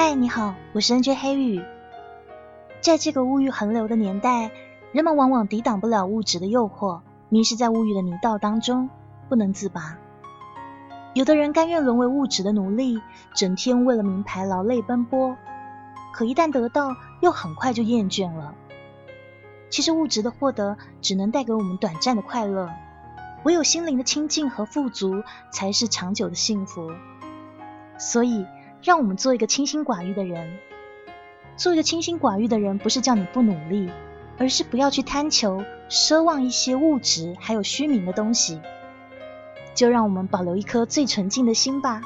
嗨，你好，我是 NJ 黑羽。在这个物欲横流的年代，人们往往抵挡不了物质的诱惑，迷失在物欲的泥道当中，不能自拔。有的人甘愿沦为物质的奴隶，整天为了名牌劳累奔波，可一旦得到，又很快就厌倦了。其实物质的获得只能带给我们短暂的快乐，唯有心灵的清净和富足，才是长久的幸福。所以。让我们做一个清心寡欲的人。做一个清心寡欲的人，不是叫你不努力，而是不要去贪求、奢望一些物质还有虚名的东西。就让我们保留一颗最纯净的心吧。